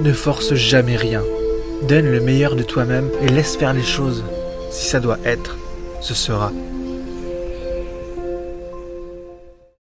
Ne force jamais rien. Donne le meilleur de toi-même et laisse faire les choses. Si ça doit être, ce sera.